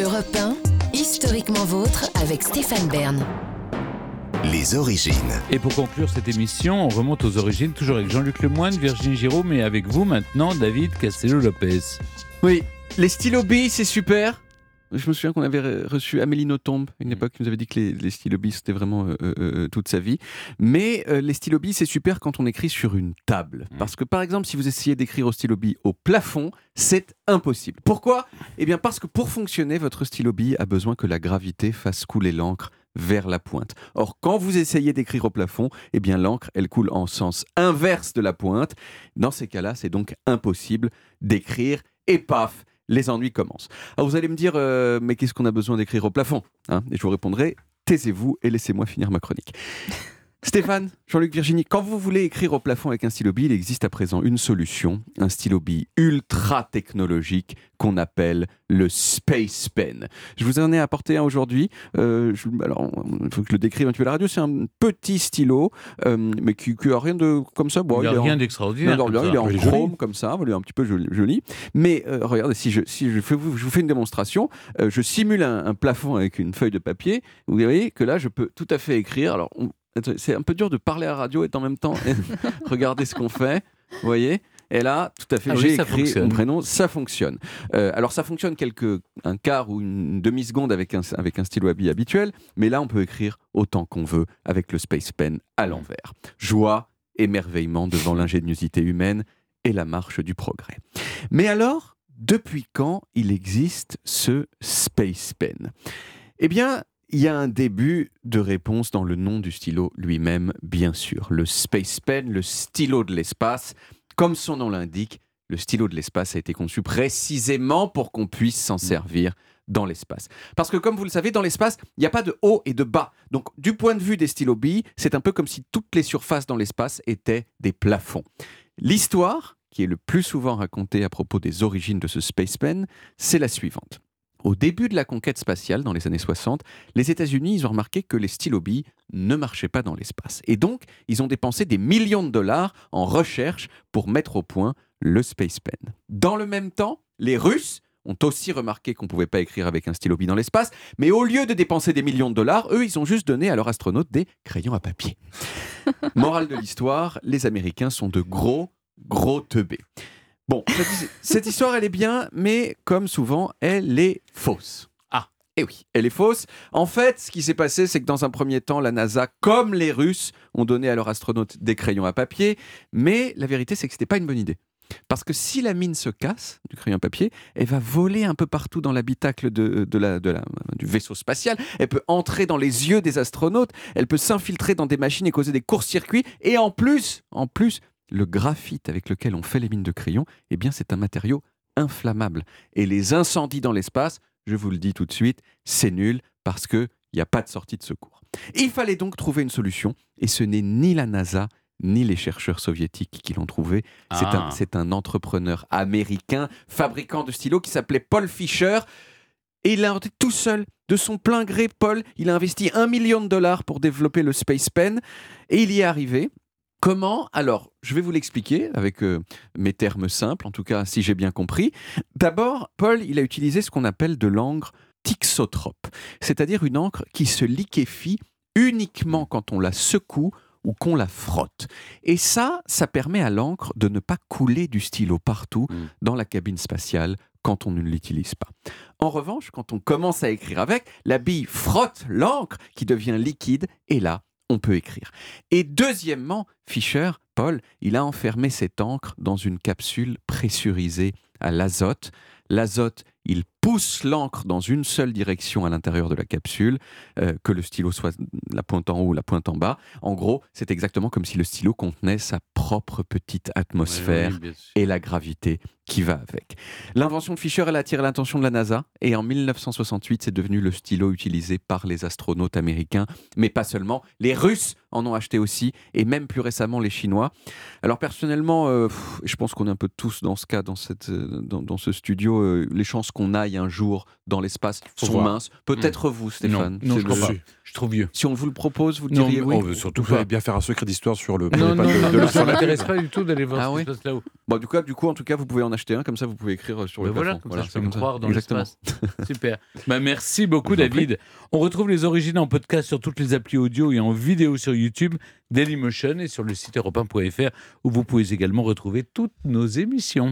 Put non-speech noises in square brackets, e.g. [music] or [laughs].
Europe 1, historiquement vôtre avec Stéphane Bern. Les origines. Et pour conclure cette émission, on remonte aux origines, toujours avec Jean-Luc Lemoyne, Virginie Giraud, mais avec vous maintenant, David Castello-Lopez. Oui, les stylos B, c'est super. Je me souviens qu'on avait reçu Amélie Nothomb, une Mm. époque qui nous avait dit que les, les stylos B, c'était vraiment euh, euh, euh, toute sa vie. Mais euh, les stylos B, c'est super quand on écrit sur une table. Mm. Parce que, par exemple, si vous essayez d'écrire au stylo B au plafond, c'est impossible. Pourquoi? Eh bien, parce que pour fonctionner, votre stylo B a besoin que la gravité fasse couler l'encre vers la pointe. Or, quand vous essayez d'écrire au plafond, eh bien, l'encre, elle coule en sens inverse de la pointe. Dans ces cas-là, c'est donc impossible d'écrire et paf, les ennuis commencent. Alors vous allez me dire, euh, mais qu'est-ce qu'on a besoin d'écrire au plafond hein? Et je vous répondrai, taisez-vous et laissez-moi finir ma chronique. Stéphane, Jean-Luc Virginie, quand vous voulez écrire au plafond avec un stylo B, il existe à présent une solution, un stylo B ultra technologique qu'on appelle le Space Pen. Je vous en ai apporté un aujourd'hui. Euh, je- alors, il faut que je le décrive un petit peu à la radio. C'est un petit stylo, euh, mais qui, qui a rien de comme ça. Bon, il n'y a rien d'extraordinaire. il est en joli. chrome comme ça, il est un petit peu joli. joli. Mais euh, regardez, si, je, si je, fais, je vous fais une démonstration, euh, je simule un, un plafond avec une feuille de papier. Vous voyez que là, je peux tout à fait écrire. Alors, on- c'est un peu dur de parler à la radio et en même temps [laughs] regarder ce qu'on fait. Vous voyez et là, tout à fait, Ah oui, j'ai ça écrit mon prénom, ça fonctionne. Euh, alors, ça fonctionne quelques, un quart ou une demi-seconde avec un, avec un stylo à billes habituel, mais là, on peut écrire autant qu'on veut avec le Space Pen à l'envers. Joie, émerveillement devant l'ingéniosité humaine et la marche du progrès. Mais alors, depuis quand il existe ce Space Pen? Eh bien, il y a un début de réponse dans le nom du stylo lui-même, bien sûr. Le Space Pen, le stylo de l'espace. Comme son nom l'indique, le stylo de l'espace a été conçu précisément pour qu'on puisse s'en servir dans l'espace. Parce que comme vous le savez, dans l'espace, il n'y a pas de haut et de bas. Donc du point de vue des stylos billes, c'est un peu comme si toutes les surfaces dans l'espace étaient des plafonds. L'histoire, qui est le plus souvent racontée à propos des origines de ce Space Pen, c'est la suivante. Au début de la conquête spatiale, dans les années 60, les États-Unis ils ont remarqué que les stylos billes ne marchaient pas dans l'espace. Et donc, ils ont dépensé des millions de dollars en recherche pour mettre au point le Space Pen. Dans le même temps, les Russes ont aussi remarqué qu'on ne pouvait pas écrire avec un stylo dans l'espace, mais au lieu de dépenser des millions de dollars, eux, ils ont juste donné à leurs astronautes des crayons à papier. [laughs] Morale de l'histoire, les Américains sont de gros, gros teubés. Bon, cette, cette histoire, elle est bien, mais comme souvent, elle est fausse. Ah, eh oui, elle est fausse. En fait, ce qui s'est passé, c'est que dans un premier temps, la NASA, comme les Russes, ont donné à leurs astronautes des crayons à papier, mais la vérité, c'est que ce n'était pas une bonne idée. Parce que si la mine se casse du crayon à papier, elle va voler un peu partout dans l'habitacle de, de la, de la- du vaisseau spatial. Elle peut entrer dans les yeux des astronautes. Elle peut s'infiltrer dans des machines et causer des courts-circuits. Et en plus, en plus, le graphite avec lequel on fait les mines de crayon, eh bien, c'est un matériau inflammable. Et les incendies dans l'espace, je vous le dis tout de suite, c'est nul parce qu'il n'y a pas de sortie de secours. Il fallait donc trouver une solution. Et ce n'est ni la NASA ni les chercheurs soviétiques qui l'ont trouvé. C'est Ah. un, c'est un entrepreneur américain, fabricant de stylos, qui s'appelait Paul Fisher. Et il l'a inventé tout seul, de son plein gré, Paul. Il a investi un million de dollars pour développer le Space Pen. Et il y est arrivé. Comment Alors, je vais vous l'expliquer avec euh, mes termes simples, en tout cas si j'ai bien compris. D'abord, Paul, il a utilisé ce qu'on appelle de l'encre tixotrope, c'est-à-dire une encre qui se liquéfie uniquement quand on la secoue ou qu'on la frotte. Et ça, ça permet à l'encre de ne pas couler du stylo partout Mm. dans la cabine spatiale quand on ne l'utilise pas. En revanche, quand on commence à écrire avec, la bille frotte l'encre qui devient liquide et là, on peut écrire. Et deuxièmement, Fischer, Paul, il a enfermé cette encre dans une capsule pressurisée à l'azote. L'azote, il pousse l'encre dans une seule direction à l'intérieur de la capsule, euh, que le stylo soit la pointe en haut ou la pointe en bas. En gros, c'est exactement comme si le stylo contenait sa propre petite atmosphère Oui, oui, et la gravité qui va avec. L'invention de Fischer, elle a attiré l'attention de la NASA et en 1968, c'est devenu le stylo utilisé par les astronautes américains, mais pas seulement. Les Russes en ont acheté aussi et même plus récemment les Chinois. Alors personnellement, euh, pff, je pense qu'on est un peu tous dans ce cas, dans, cette, euh, dans, dans ce studio, euh, les chances qu'on aille un jour dans l'espace sont voir. minces. Peut-être vous, Stéphane. non, C'est je le- crois pas. Je trop vieux. Si on vous le propose, vous Non, diriez oui. oh, bah, surtout pas. bien faire un secret d'histoire sur le Non, non, de, non, de non, la ça m'intéresse pas du tout d'aller voir Ah ce qui oui se passe là-haut. Bon, du coup, du coup, en tout cas, vous pouvez en acheter un, comme ça vous pouvez écrire sur Ben le voilà, plafond. comme ça, je peux me croire dans l'espace. [laughs] Super. Bah, merci beaucoup. David. On retrouve les origines en podcast sur toutes les applis audio et en vidéo sur YouTube, Dailymotion et sur le site europe1.fr où vous pouvez également retrouver toutes nos émissions.